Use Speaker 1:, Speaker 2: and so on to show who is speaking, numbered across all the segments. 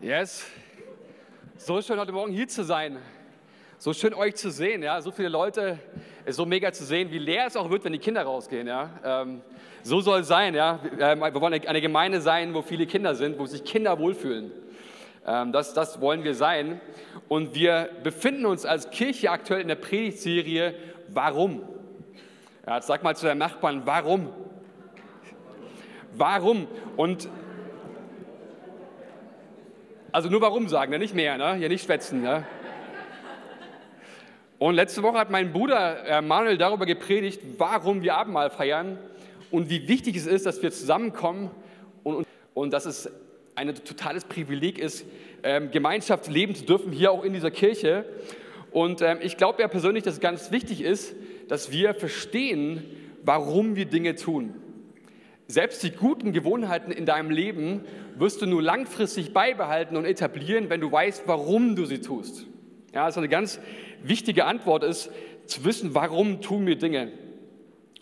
Speaker 1: Yes. So schön heute Morgen hier zu sein. So schön euch zu sehen, ja. So viele Leute, ist so mega zu sehen, wie leer es auch wird, wenn die Kinder rausgehen, ja. Ähm, so soll es sein, ja. Ähm, wir wollen eine Gemeinde sein, wo viele Kinder sind, wo sich Kinder wohlfühlen. Ähm, das, das wollen wir sein. Und wir befinden uns als Kirche aktuell in der Predigtserie Warum? Ja, sag mal zu deinem Nachbarn, warum? Warum? Und also nur warum sagen, ne? nicht mehr, ne? hier nicht schwätzen. Ne? Und letzte Woche hat mein Bruder äh, Manuel darüber gepredigt, warum wir Abendmahl feiern und wie wichtig es ist, dass wir zusammenkommen und, und, und dass es ein totales Privileg ist, ähm, Gemeinschaft leben zu dürfen, hier auch in dieser Kirche. Und ähm, ich glaube ja persönlich, dass es ganz wichtig ist, dass wir verstehen, warum wir Dinge tun. Selbst die guten Gewohnheiten in deinem Leben wirst du nur langfristig beibehalten und etablieren, wenn du weißt, warum du sie tust. Ja, also eine ganz wichtige Antwort ist, zu wissen, warum tun wir Dinge.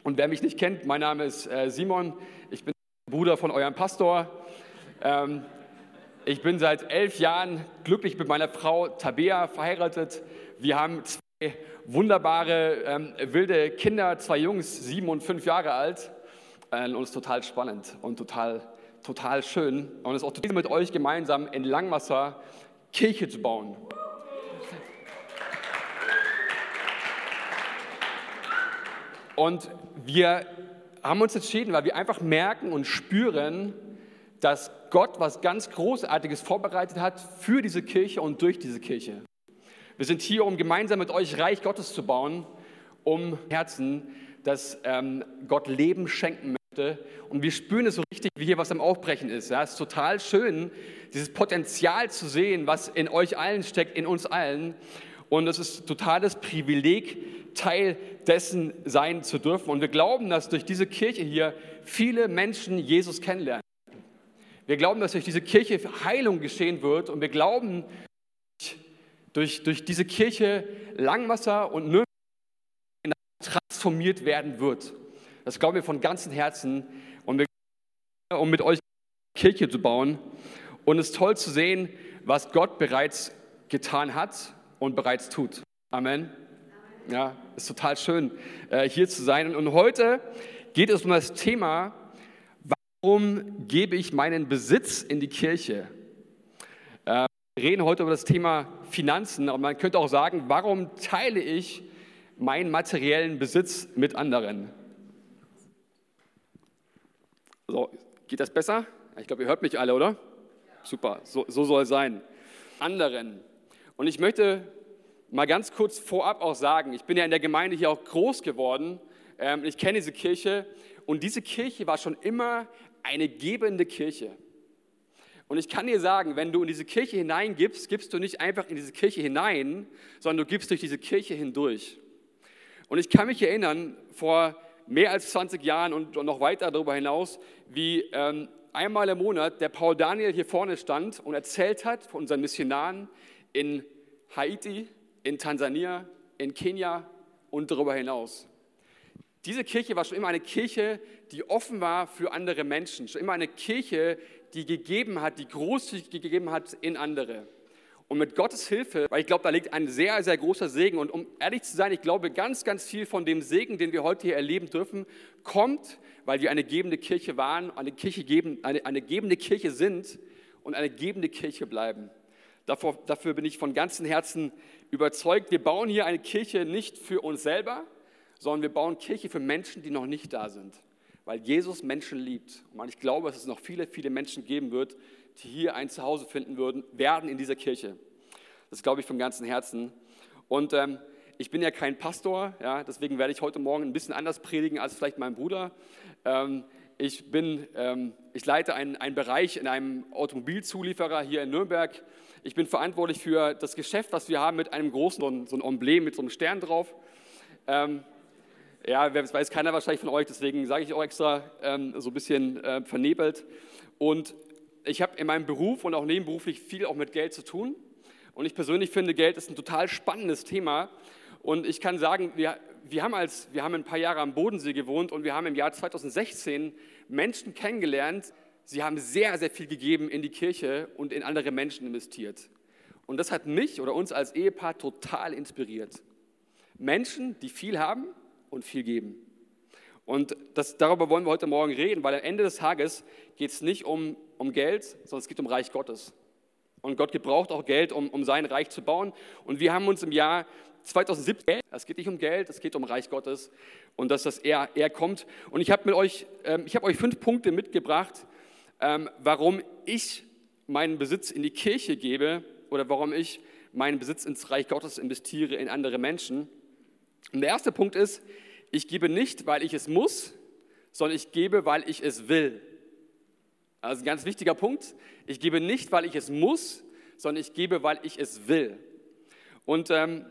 Speaker 1: Und wer mich nicht kennt, mein Name ist äh, Simon, ich bin Bruder von eurem Pastor. Ähm, ich bin seit elf Jahren glücklich mit meiner Frau Tabea verheiratet. Wir haben zwei wunderbare, ähm, wilde Kinder, zwei Jungs, sieben und fünf Jahre alt. Äh, und es ist total spannend und total, total schön. Und es ist auch total mit euch gemeinsam in Langwasser Kirche zu bauen. Und wir haben uns entschieden, weil wir einfach merken und spüren, dass Gott was ganz Großartiges vorbereitet hat für diese Kirche und durch diese Kirche. Wir sind hier, um gemeinsam mit euch Reich Gottes zu bauen, um Herzen, dass ähm, Gott Leben schenken möchte. Und wir spüren es so richtig, wie hier was am Aufbrechen ist. Ja, es ist total schön, dieses Potenzial zu sehen, was in euch allen steckt, in uns allen. Und es ist totales Privileg, Teil dessen sein zu dürfen. Und wir glauben, dass durch diese Kirche hier viele Menschen Jesus kennenlernen. Wir glauben, dass durch diese Kirche Heilung geschehen wird. Und wir glauben, durch, durch diese Kirche Langwasser und Nürnberg transformiert werden wird. Das glauben wir von ganzem Herzen. Und wir um mit euch Kirche zu bauen. Und es ist toll zu sehen, was Gott bereits getan hat und bereits tut. Amen. Ja, ist total schön, äh, hier zu sein. Und heute geht es um das Thema, warum gebe ich meinen Besitz in die Kirche? Äh, wir reden heute über das Thema Finanzen, aber man könnte auch sagen, warum teile ich meinen materiellen Besitz mit anderen? So, geht das besser? Ich glaube, ihr hört mich alle, oder? Super, so, so soll sein. Anderen. Und ich möchte mal ganz kurz vorab auch sagen, ich bin ja in der Gemeinde hier auch groß geworden. Ähm, ich kenne diese Kirche und diese Kirche war schon immer eine gebende Kirche. Und ich kann dir sagen, wenn du in diese Kirche hineingibst, gibst du nicht einfach in diese Kirche hinein, sondern du gibst durch diese Kirche hindurch. Und ich kann mich erinnern, vor mehr als 20 Jahren und noch weiter darüber hinaus, wie ähm, einmal im Monat der Paul Daniel hier vorne stand und erzählt hat von unseren Missionaren in Haiti, in Tansania, in Kenia und darüber hinaus. Diese Kirche war schon immer eine Kirche, die offen war für andere Menschen, schon immer eine Kirche, die gegeben hat, die großzügig gegeben hat in andere. Und mit Gottes Hilfe, weil ich glaube, da liegt ein sehr, sehr großer Segen. Und um ehrlich zu sein, ich glaube, ganz, ganz viel von dem Segen, den wir heute hier erleben dürfen, kommt, weil wir eine gebende Kirche waren, eine, Kirche geben, eine, eine gebende Kirche sind und eine gebende Kirche bleiben. Davor, dafür bin ich von ganzem Herzen überzeugt. Wir bauen hier eine Kirche nicht für uns selber, sondern wir bauen Kirche für Menschen, die noch nicht da sind, weil Jesus Menschen liebt. Und ich glaube, dass es noch viele, viele Menschen geben wird, die hier ein Zuhause finden würden, werden in dieser Kirche. Das glaube ich von ganzem Herzen. Und ähm, ich bin ja kein Pastor, ja, deswegen werde ich heute Morgen ein bisschen anders predigen als vielleicht mein Bruder. Ähm, ich, bin, ähm, ich leite einen, einen Bereich in einem Automobilzulieferer hier in Nürnberg. Ich bin verantwortlich für das Geschäft, was wir haben mit einem großen, so ein Emblem mit so einem Stern drauf. Ähm, ja, das weiß keiner wahrscheinlich von euch, deswegen sage ich auch extra ähm, so ein bisschen äh, vernebelt. Und ich habe in meinem Beruf und auch nebenberuflich viel auch mit Geld zu tun. Und ich persönlich finde, Geld ist ein total spannendes Thema. Und ich kann sagen, wir, wir, haben wir haben ein paar Jahre am Bodensee gewohnt und wir haben im Jahr 2016 Menschen kennengelernt, sie haben sehr, sehr viel gegeben in die Kirche und in andere Menschen investiert. Und das hat mich oder uns als Ehepaar total inspiriert. Menschen, die viel haben und viel geben. Und das, darüber wollen wir heute Morgen reden, weil am Ende des Tages geht es nicht um, um Geld, sondern es geht um Reich Gottes. Und Gott gebraucht auch Geld, um, um sein Reich zu bauen. Und wir haben uns im Jahr 2017, es geht nicht um Geld, es geht um Reich Gottes und dass das er, er kommt. Und ich habe euch, ähm, ich euch fünf Punkte mitgebracht, ähm, warum ich meinen Besitz in die Kirche gebe oder warum ich meinen Besitz ins Reich Gottes investiere in andere Menschen. Und der erste Punkt ist, ich gebe nicht, weil ich es muss, sondern ich gebe, weil ich es will. Also ein ganz wichtiger Punkt. Ich gebe nicht, weil ich es muss, sondern ich gebe, weil ich es will. Und ähm,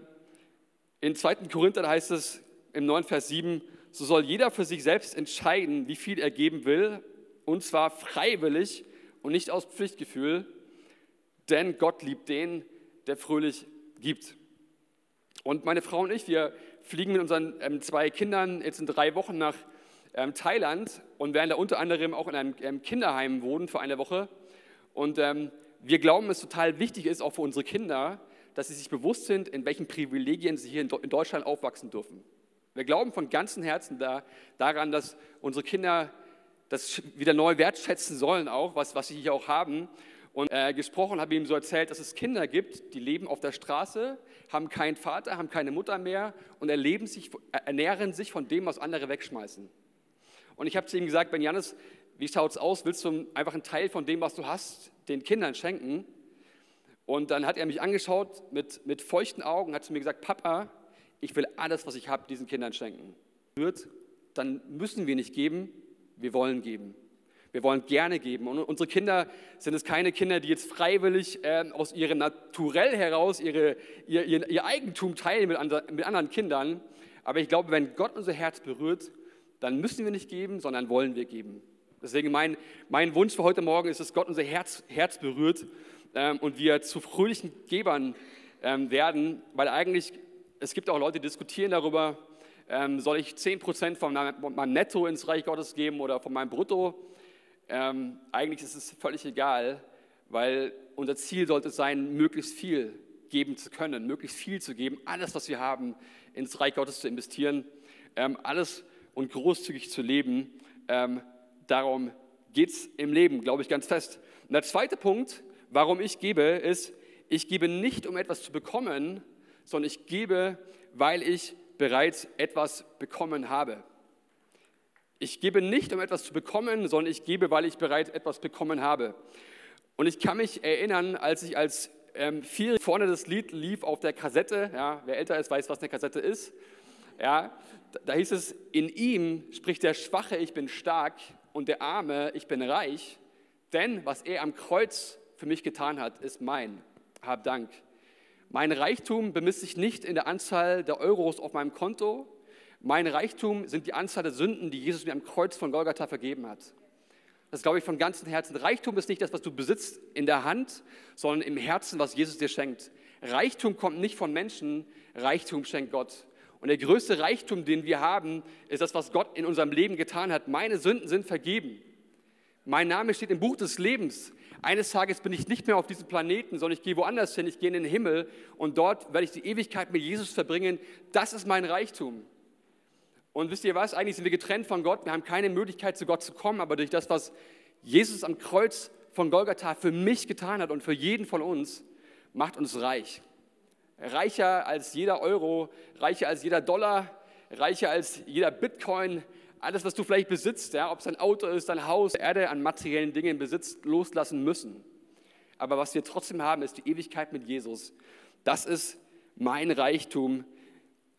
Speaker 1: in 2. Korinther heißt es im 9. Vers 7, so soll jeder für sich selbst entscheiden, wie viel er geben will, und zwar freiwillig und nicht aus Pflichtgefühl, denn Gott liebt den, der fröhlich gibt. Und meine Frau und ich, wir fliegen mit unseren ähm, zwei Kindern jetzt in drei Wochen nach ähm, Thailand und werden da unter anderem auch in einem ähm, Kinderheim wohnen für eine Woche. Und ähm, wir glauben, es total wichtig ist, auch für unsere Kinder, dass sie sich bewusst sind, in welchen Privilegien sie hier in, in Deutschland aufwachsen dürfen. Wir glauben von ganzem Herzen da, daran, dass unsere Kinder das wieder neu wertschätzen sollen, auch was, was sie hier auch haben. Und äh, gesprochen habe ihm so erzählt, dass es Kinder gibt, die leben auf der Straße, haben keinen Vater, haben keine Mutter mehr und erleben sich, ernähren sich von dem, was andere wegschmeißen. Und ich habe zu ihm gesagt, Ben Janis, wie schaut es aus? Willst du einfach einen Teil von dem, was du hast, den Kindern schenken? Und dann hat er mich angeschaut mit, mit feuchten Augen, hat zu mir gesagt, Papa, ich will alles, was ich habe, diesen Kindern schenken. Dann müssen wir nicht geben, wir wollen geben. Wir wollen gerne geben. Und unsere Kinder sind es keine Kinder, die jetzt freiwillig äh, aus ihrem Naturell heraus ihre, ihr, ihr, ihr Eigentum teilen mit, andre, mit anderen Kindern. Aber ich glaube, wenn Gott unser Herz berührt, dann müssen wir nicht geben, sondern wollen wir geben. Deswegen mein, mein Wunsch für heute Morgen ist, dass Gott unser Herz, Herz berührt ähm, und wir zu fröhlichen Gebern ähm, werden, weil eigentlich, es gibt auch Leute, die diskutieren darüber, ähm, soll ich 10% von meinem Netto ins Reich Gottes geben oder von meinem Brutto? Ähm, eigentlich ist es völlig egal, weil unser Ziel sollte sein, möglichst viel geben zu können, möglichst viel zu geben, alles, was wir haben, ins Reich Gottes zu investieren, ähm, alles und großzügig zu leben. Ähm, darum geht es im Leben, glaube ich, ganz fest. Und der zweite Punkt, warum ich gebe, ist, ich gebe nicht, um etwas zu bekommen, sondern ich gebe, weil ich bereits etwas bekommen habe. Ich gebe nicht, um etwas zu bekommen, sondern ich gebe, weil ich bereits etwas bekommen habe. Und ich kann mich erinnern, als ich als ähm, vier vorne das Lied lief auf der Kassette, ja, wer älter ist, weiß, was eine Kassette ist. Ja, da hieß es, in ihm spricht der Schwache, ich bin stark und der Arme, ich bin reich, denn was er am Kreuz für mich getan hat, ist mein. Hab Dank. Mein Reichtum bemisst sich nicht in der Anzahl der Euros auf meinem Konto, mein Reichtum sind die Anzahl der Sünden, die Jesus mir am Kreuz von Golgatha vergeben hat. Das glaube ich von ganzem Herzen. Reichtum ist nicht das, was du besitzt in der Hand, sondern im Herzen, was Jesus dir schenkt. Reichtum kommt nicht von Menschen, Reichtum schenkt Gott. Und der größte Reichtum, den wir haben, ist das, was Gott in unserem Leben getan hat. Meine Sünden sind vergeben. Mein Name steht im Buch des Lebens. Eines Tages bin ich nicht mehr auf diesem Planeten, sondern ich gehe woanders hin, ich gehe in den Himmel und dort werde ich die Ewigkeit mit Jesus verbringen. Das ist mein Reichtum. Und wisst ihr was? Eigentlich sind wir getrennt von Gott. Wir haben keine Möglichkeit, zu Gott zu kommen. Aber durch das, was Jesus am Kreuz von Golgatha für mich getan hat und für jeden von uns, macht uns reich. Reicher als jeder Euro, reicher als jeder Dollar, reicher als jeder Bitcoin. Alles, was du vielleicht besitzt, ja, ob es ein Auto ist, ein Haus, Erde an materiellen Dingen besitzt, loslassen müssen. Aber was wir trotzdem haben, ist die Ewigkeit mit Jesus. Das ist mein Reichtum,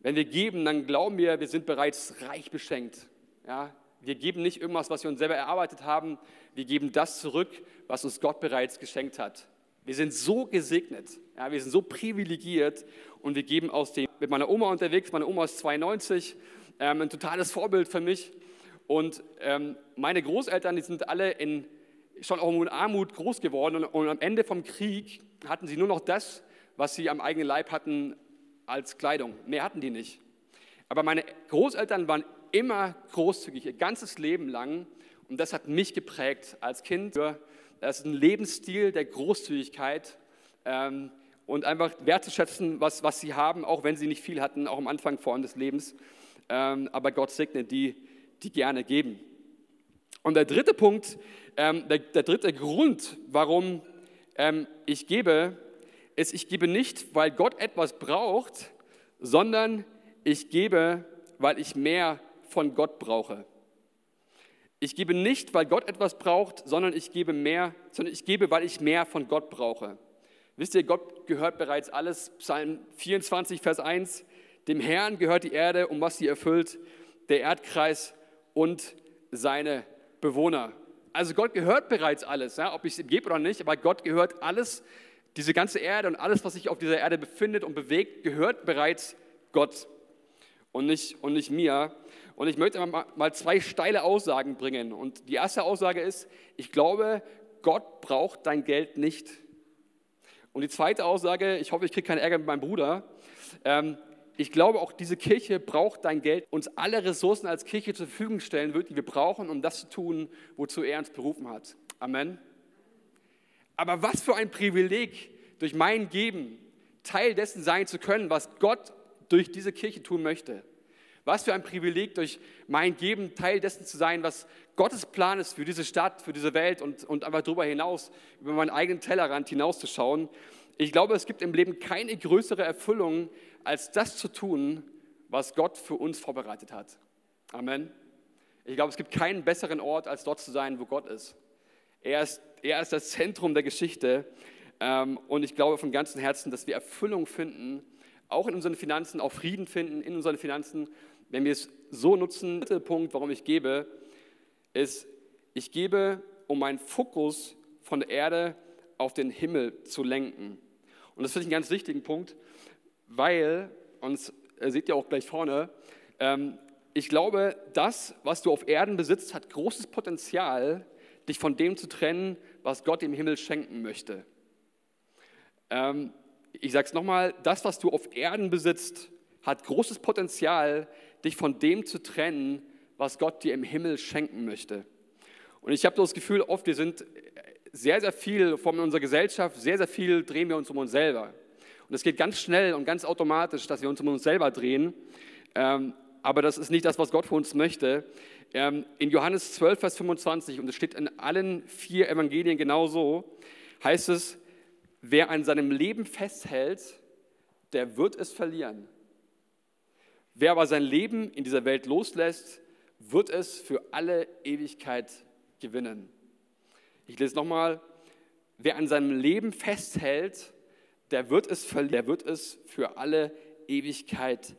Speaker 1: wenn wir geben, dann glauben wir, wir sind bereits reich beschenkt. Ja? Wir geben nicht irgendwas, was wir uns selber erarbeitet haben. Wir geben das zurück, was uns Gott bereits geschenkt hat. Wir sind so gesegnet, ja, wir sind so privilegiert und wir geben aus dem, mit meiner Oma unterwegs, meine Oma ist 92, ähm, ein totales Vorbild für mich. Und ähm, meine Großeltern, die sind alle in, schon auch in Armut groß geworden und, und am Ende vom Krieg hatten sie nur noch das, was sie am eigenen Leib hatten als Kleidung. Mehr hatten die nicht. Aber meine Großeltern waren immer großzügig, ihr ganzes Leben lang. Und das hat mich geprägt als Kind. Das ist ein Lebensstil der Großzügigkeit ähm, und einfach wertzuschätzen, was, was sie haben, auch wenn sie nicht viel hatten, auch am Anfang vor allem des Lebens. Ähm, aber Gott segnet die, die gerne geben. Und der dritte Punkt, ähm, der, der, dritte Grund, warum ähm, ich gebe, ist, ich gebe nicht, weil Gott etwas braucht, sondern ich gebe, weil ich mehr von Gott brauche. Ich gebe nicht, weil Gott etwas braucht, sondern ich gebe mehr, sondern ich gebe, weil ich mehr von Gott brauche. Wisst ihr, Gott gehört bereits alles. Psalm 24, Vers 1. Dem Herrn gehört die Erde, um was sie erfüllt, der Erdkreis und seine Bewohner. Also Gott gehört bereits alles, ja, ob ich es ihm gebe oder nicht, aber Gott gehört alles, diese ganze Erde und alles, was sich auf dieser Erde befindet und bewegt, gehört bereits Gott und nicht, und nicht mir. Und ich möchte mal zwei steile Aussagen bringen. Und die erste Aussage ist, ich glaube, Gott braucht dein Geld nicht. Und die zweite Aussage, ich hoffe, ich kriege keinen Ärger mit meinem Bruder. Ähm, ich glaube, auch diese Kirche braucht dein Geld, uns alle Ressourcen als Kirche zur Verfügung stellen wird, die wir brauchen, um das zu tun, wozu er uns berufen hat. Amen. Aber was für ein Privileg, durch mein Geben Teil dessen sein zu können, was Gott durch diese Kirche tun möchte. Was für ein Privileg, durch mein Geben Teil dessen zu sein, was Gottes Plan ist für diese Stadt, für diese Welt und, und einfach darüber hinaus, über meinen eigenen Tellerrand hinauszuschauen. Ich glaube, es gibt im Leben keine größere Erfüllung, als das zu tun, was Gott für uns vorbereitet hat. Amen. Ich glaube, es gibt keinen besseren Ort, als dort zu sein, wo Gott ist. Er ist, er ist das Zentrum der Geschichte. Ähm, und ich glaube von ganzem Herzen, dass wir Erfüllung finden, auch in unseren Finanzen, auch Frieden finden in unseren Finanzen, wenn wir es so nutzen. Der dritte Punkt, warum ich gebe, ist, ich gebe, um meinen Fokus von der Erde auf den Himmel zu lenken. Und das finde ich einen ganz wichtigen Punkt, weil, und das seht ihr auch gleich vorne, ähm, ich glaube, das, was du auf Erden besitzt, hat großes Potenzial, dich von dem zu trennen, was Gott im Himmel schenken möchte. Ähm, ich sage es nochmal, das, was du auf Erden besitzt, hat großes Potenzial, dich von dem zu trennen, was Gott dir im Himmel schenken möchte. Und ich habe das Gefühl, oft wir sind sehr, sehr viel von unserer Gesellschaft, sehr, sehr viel drehen wir uns um uns selber. Und es geht ganz schnell und ganz automatisch, dass wir uns um uns selber drehen. Ähm, aber das ist nicht das, was Gott für uns möchte. Ähm, in Johannes 12, Vers 25, und es steht in allen vier Evangelien genauso, heißt es, Wer an seinem Leben festhält, der wird es verlieren. Wer aber sein Leben in dieser Welt loslässt, wird es für alle Ewigkeit gewinnen. Ich lese nochmal, wer an seinem Leben festhält, der wird es der wird es für alle Ewigkeit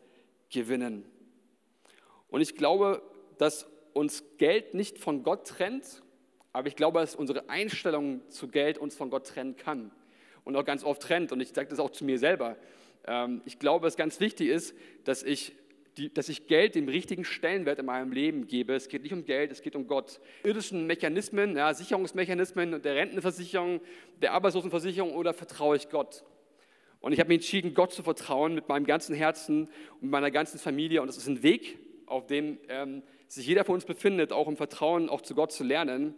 Speaker 1: gewinnen. Und ich glaube, dass uns Geld nicht von Gott trennt, aber ich glaube, dass unsere Einstellung zu Geld uns von Gott trennen kann und auch ganz oft trennt. Und ich sage das auch zu mir selber. Ähm, ich glaube, was ganz wichtig ist, dass ich, dass ich Geld den richtigen Stellenwert in meinem Leben gebe. Es geht nicht um Geld, es geht um Gott. Irdischen Mechanismen, ja, Sicherungsmechanismen der Rentenversicherung, der Arbeitslosenversicherung oder vertraue ich Gott? Und ich habe mich entschieden, Gott zu vertrauen mit meinem ganzen Herzen und meiner ganzen Familie. Und es ist ein Weg, auf dem ähm, sich jeder von uns befindet, auch im Vertrauen auch zu Gott zu lernen.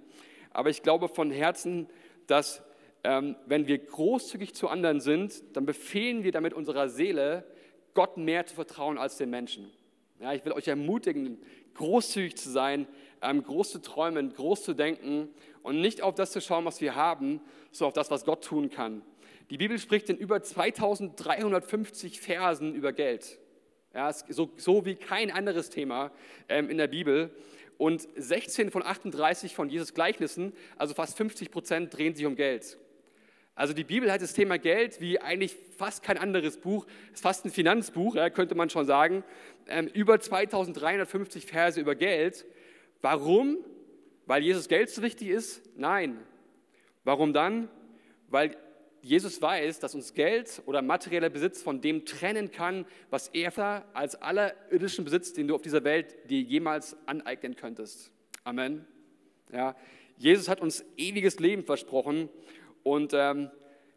Speaker 1: Aber ich glaube von Herzen, dass ähm, wenn wir großzügig zu anderen sind, dann befehlen wir damit unserer Seele, Gott mehr zu vertrauen als den Menschen. Ja, ich will euch ermutigen, großzügig zu sein, ähm, groß zu träumen, groß zu denken und nicht auf das zu schauen, was wir haben, sondern auf das, was Gott tun kann. Die Bibel spricht in über 2350 Versen über Geld. Ja, so, so wie kein anderes Thema ähm, in der Bibel. Und 16 von 38 von Jesus Gleichnissen, also fast 50 Prozent, drehen sich um Geld. Also die Bibel hat das Thema Geld wie eigentlich fast kein anderes Buch, ist fast ein Finanzbuch, ja, könnte man schon sagen. Ähm, über 2350 Verse über Geld. Warum? Weil Jesus Geld so wichtig ist? Nein. Warum dann? Weil Jesus weiß, dass uns Geld oder materieller Besitz von dem trennen kann, was er als aller irdischen Besitz, den du auf dieser Welt dir jemals aneignen könntest. Amen. Ja, Jesus hat uns ewiges Leben versprochen und ähm,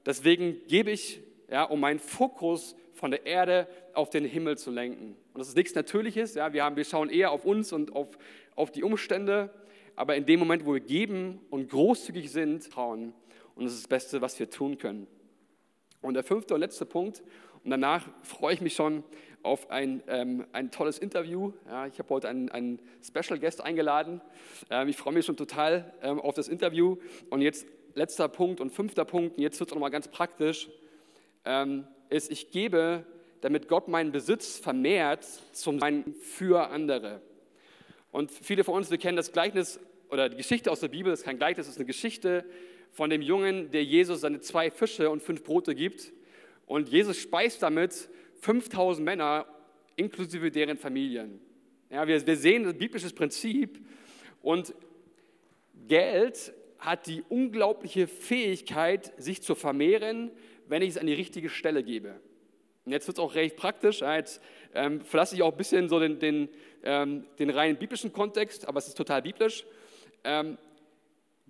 Speaker 1: deswegen gebe ich, ja, um meinen Fokus von der Erde auf den Himmel zu lenken. Und das ist nichts Natürliches. Ja, wir, haben, wir schauen eher auf uns und auf, auf die Umstände. aber in dem Moment, wo wir geben und großzügig sind, trauen. Und das ist das Beste, was wir tun können. Und der fünfte und letzte Punkt, und danach freue ich mich schon auf ein, ähm, ein tolles Interview. Ja, ich habe heute einen, einen, Special Guest eingeladen. Ähm, ich freue mich schon total ähm, auf das Interview. Und jetzt letzter Punkt und fünfter Punkt, und jetzt wird es nochmal ganz praktisch, ähm, ist, ich gebe, damit Gott meinen Besitz vermehrt zum Sein für andere. Und viele von uns, wir kennen das Gleichnis oder die Geschichte aus der Bibel, das ist kein Gleichnis, das ist eine Geschichte von dem Jungen, der Jesus seine zwei Fische und fünf Brote gibt. Und Jesus speist damit 5000 Männer inklusive deren Familien. Ja, wir, wir sehen ein biblisches Prinzip und Geld hat die unglaubliche Fähigkeit, sich zu vermehren, wenn ich es an die richtige Stelle gebe. Und jetzt wird es auch recht praktisch. Jetzt ähm, verlasse ich auch ein bisschen so den, den, ähm, den reinen biblischen Kontext, aber es ist total biblisch. Ähm,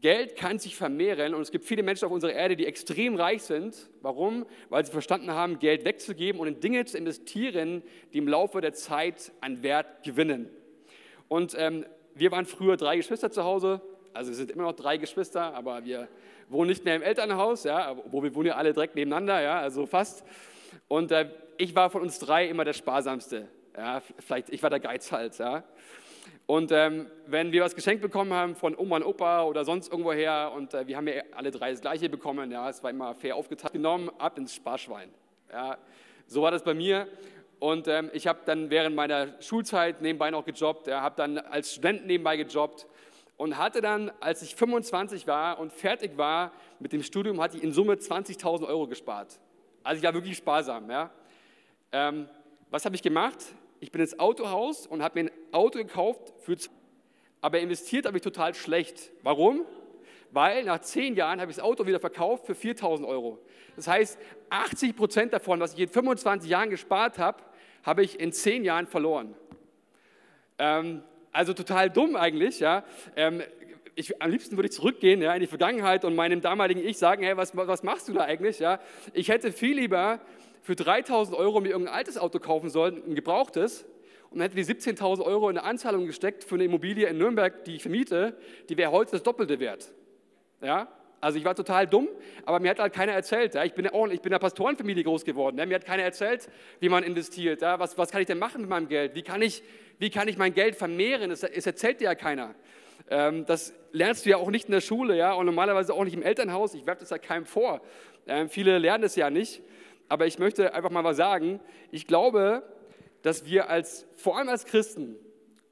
Speaker 1: Geld kann sich vermehren und es gibt viele Menschen auf unserer Erde, die extrem reich sind. Warum? Weil sie verstanden haben, Geld wegzugeben und in Dinge zu investieren, die im Laufe der Zeit an Wert gewinnen. Und ähm, wir waren früher drei Geschwister zu Hause, also wir sind immer noch drei Geschwister, aber wir wohnen nicht mehr im Elternhaus, ja, wo wir wohnen ja alle direkt nebeneinander, ja, also fast. Und äh, ich war von uns drei immer der Sparsamste. Ja, vielleicht, ich war der Geizhals, ja. Und ähm, wenn wir was geschenkt bekommen haben von Oma und Opa oder sonst irgendwoher und äh, wir haben ja alle drei das Gleiche bekommen, ja, es war immer fair aufgeteilt, genommen, ab ins Sparschwein. Ja, so war das bei mir. Und ähm, ich habe dann während meiner Schulzeit nebenbei noch gejobbt, ja, habe dann als Student nebenbei gejobbt und hatte dann, als ich 25 war und fertig war mit dem Studium, hatte ich in Summe 20.000 Euro gespart. Also ich war wirklich sparsam. Ja. Ähm, was habe ich gemacht? Ich bin ins Autohaus und habe mir ein Auto gekauft, für, aber investiert habe ich total schlecht. Warum? Weil nach zehn Jahren habe ich das Auto wieder verkauft für 4000 Euro. Das heißt, 80 Prozent davon, was ich in 25 Jahren gespart habe, habe ich in zehn Jahren verloren. Ähm, also total dumm eigentlich. Ja. Ähm, ich, am liebsten würde ich zurückgehen ja, in die Vergangenheit und meinem damaligen Ich sagen, hey, was, was machst du da eigentlich? Ja? Ich hätte viel lieber für 3000 Euro mir irgendein altes Auto kaufen sollen, ein gebrauchtes, und hätte die 17.000 Euro in eine Anzahlung gesteckt für eine Immobilie in Nürnberg, die ich vermiete, die wäre heute das Doppelte wert. Ja? Also ich war total dumm, aber mir hat halt keiner erzählt. Ja? Ich, bin auch, ich bin in einer Pastorenfamilie groß geworden. Ja? Mir hat keiner erzählt, wie man investiert. Ja? Was, was kann ich denn machen mit meinem Geld? Wie kann ich, wie kann ich mein Geld vermehren? Es, es erzählt dir ja keiner. Ähm, das lernst du ja auch nicht in der Schule ja? und normalerweise auch nicht im Elternhaus. Ich werfe das ja keinem vor. Ähm, viele lernen es ja nicht aber ich möchte einfach mal was sagen. Ich glaube, dass wir als, vor allem als Christen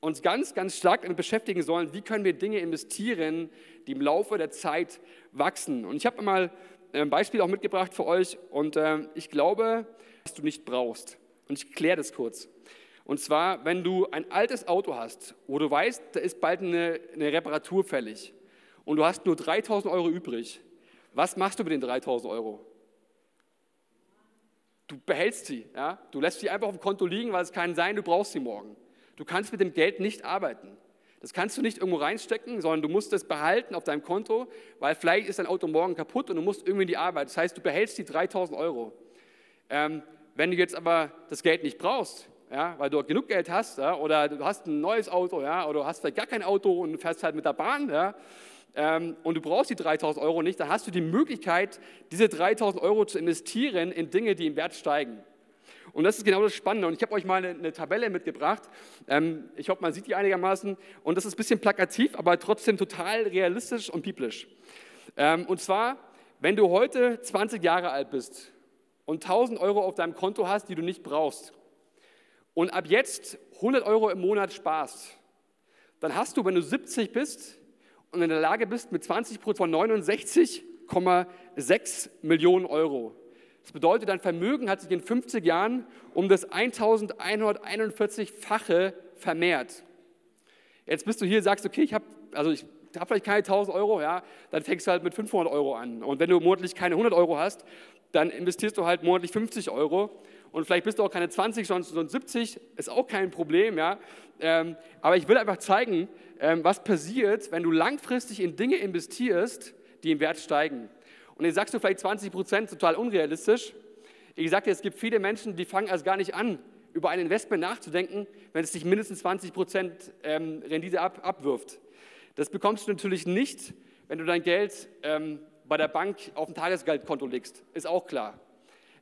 Speaker 1: uns ganz, ganz stark damit beschäftigen sollen, wie können wir Dinge investieren, die im Laufe der Zeit wachsen. Und ich habe mal ein Beispiel auch mitgebracht für euch und äh, ich glaube, dass du nicht brauchst. Und ich kläre das kurz. Und zwar, wenn du ein altes Auto hast, wo du weißt, da ist bald eine, eine Reparatur fällig und du hast nur 3000 Euro übrig, was machst du mit den 3000 Euro? Du behältst sie, ja? du lässt sie einfach auf dem Konto liegen, weil es kann sein, du brauchst sie morgen. Du kannst mit dem Geld nicht arbeiten. Das kannst du nicht irgendwo reinstecken, sondern du musst es behalten auf deinem Konto, weil vielleicht ist dein Auto morgen kaputt und du musst irgendwie in die Arbeit. Das heißt, du behältst die 3000 Euro. Ähm, wenn du jetzt aber das Geld nicht brauchst, ja, weil du genug Geld hast, ja, oder du hast ein neues Auto, ja, oder du hast vielleicht gar kein Auto und fährst halt mit der Bahn, ja, ähm, und du brauchst die 3000 Euro nicht, dann hast du die Möglichkeit, diese 3000 Euro zu investieren in Dinge, die im Wert steigen. Und das ist genau das Spannende. Und ich habe euch mal eine, eine Tabelle mitgebracht. Ähm, ich hoffe, man sieht die einigermaßen. Und das ist ein bisschen plakativ, aber trotzdem total realistisch und biblisch. Ähm, und zwar, wenn du heute 20 Jahre alt bist und 1000 Euro auf deinem Konto hast, die du nicht brauchst, und ab jetzt 100 Euro im Monat sparst, dann hast du, wenn du 70 bist, und in der Lage bist, mit 20 Prozent von 69,6 Millionen Euro. Das bedeutet, dein Vermögen hat sich in 50 Jahren um das 1141-fache vermehrt. Jetzt bist du hier, sagst, okay, ich habe also ich habe vielleicht keine 1000 Euro, ja, dann fängst du halt mit 500 Euro an. Und wenn du monatlich keine 100 Euro hast, dann investierst du halt monatlich 50 Euro. Und vielleicht bist du auch keine 20, sondern 70, ist auch kein Problem, ja. Ähm, aber ich will einfach zeigen, ähm, was passiert, wenn du langfristig in Dinge investierst, die im Wert steigen. Und jetzt sagst du vielleicht 20 Prozent, total unrealistisch. Ich dir, es gibt viele Menschen, die fangen erst gar nicht an, über ein Investment nachzudenken, wenn es sich mindestens 20 Prozent ähm, Rendite ab, abwirft. Das bekommst du natürlich nicht, wenn du dein Geld bei der Bank auf ein Tagesgeldkonto legst. Ist auch klar.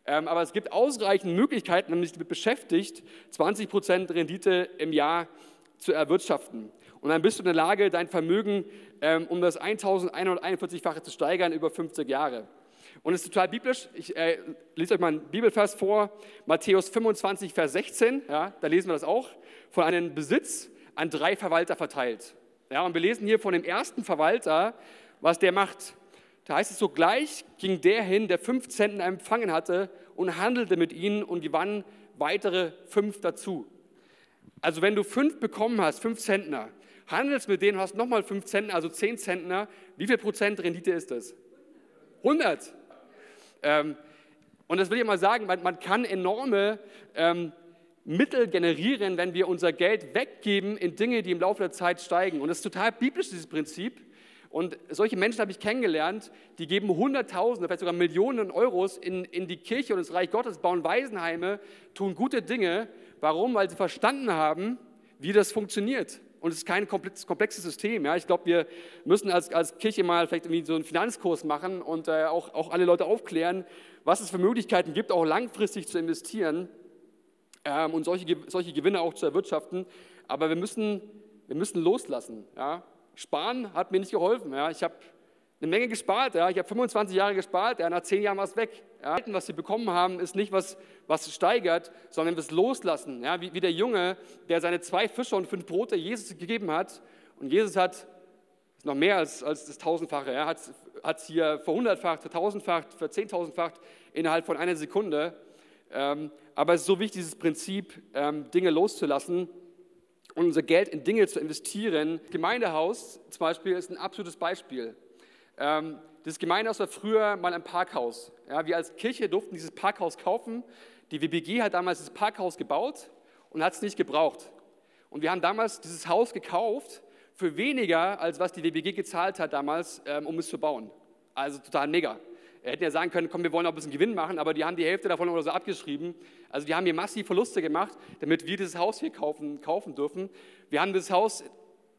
Speaker 1: Ähm, aber es gibt ausreichend Möglichkeiten, wenn man sich damit beschäftigt, 20% Rendite im Jahr zu erwirtschaften. Und dann bist du in der Lage, dein Vermögen ähm, um das 1141-fache zu steigern über 50 Jahre. Und es ist total biblisch. Ich äh, lese euch mal einen Bibelvers vor, Matthäus 25, Vers 16. Ja, da lesen wir das auch. Von einem Besitz an drei Verwalter verteilt. Ja, und wir lesen hier von dem ersten Verwalter, was der macht. Da heißt es, sogleich ging der hin, der fünf Zentner empfangen hatte und handelte mit ihnen und gewann weitere fünf dazu. Also wenn du fünf bekommen hast, fünf Zentner, handelst mit denen, hast nochmal fünf Zentner, also zehn Zentner, wie viel Prozent Rendite ist das? 100. Ähm, und das will ich mal sagen, man, man kann enorme ähm, Mittel generieren, wenn wir unser Geld weggeben in Dinge, die im Laufe der Zeit steigen. Und das ist total biblisch, dieses Prinzip. Und solche Menschen habe ich kennengelernt, die geben Hunderttausende, vielleicht sogar Millionen Euros in, in die Kirche und ins Reich Gottes, bauen Waisenheime, tun gute Dinge. Warum? Weil sie verstanden haben, wie das funktioniert. Und es ist kein komplexes System. Ja. Ich glaube, wir müssen als, als Kirche mal vielleicht irgendwie so einen Finanzkurs machen und äh, auch, auch alle Leute aufklären, was es für Möglichkeiten gibt, auch langfristig zu investieren ähm, und solche, solche Gewinne auch zu erwirtschaften. Aber wir müssen, wir müssen loslassen. Ja. Sparen hat mir nicht geholfen. Ja. Ich habe eine Menge gespart. Ja. Ich habe 25 Jahre gespart, ja. nach 10 Jahren war es weg. Ja. Was wir bekommen haben, ist nicht was, was steigert, sondern wir es loslassen. Ja. Wie, wie der Junge, der seine zwei Fische und fünf Brote Jesus gegeben hat. Und Jesus hat ist noch mehr als, als das Tausendfache. Er hat es hier verhundertfacht, vertausendfacht, verzehntausendfacht innerhalb von einer Sekunde. Ähm, aber es ist so wichtig, dieses Prinzip, ähm, Dinge loszulassen und unser Geld in Dinge zu investieren. Gemeindehaus zum Beispiel ist ein absolutes Beispiel. Ähm, das Gemeindehaus war früher mal ein Parkhaus. Wir als Kirche durften dieses Parkhaus kaufen. Die WBG hat damals das Parkhaus gebaut und hat es nicht gebraucht. Und wir haben damals dieses Haus gekauft für weniger, als was die WBG gezahlt hat damals, ähm, um es zu bauen. Also total mega. Wir hätten ja sagen können, komm, wir wollen auch ein bisschen Gewinn machen, aber die haben die Hälfte davon oder so abgeschrieben. Also die haben hier massiv Verluste gemacht, damit wir dieses Haus hier kaufen, kaufen dürfen. Wir haben das Haus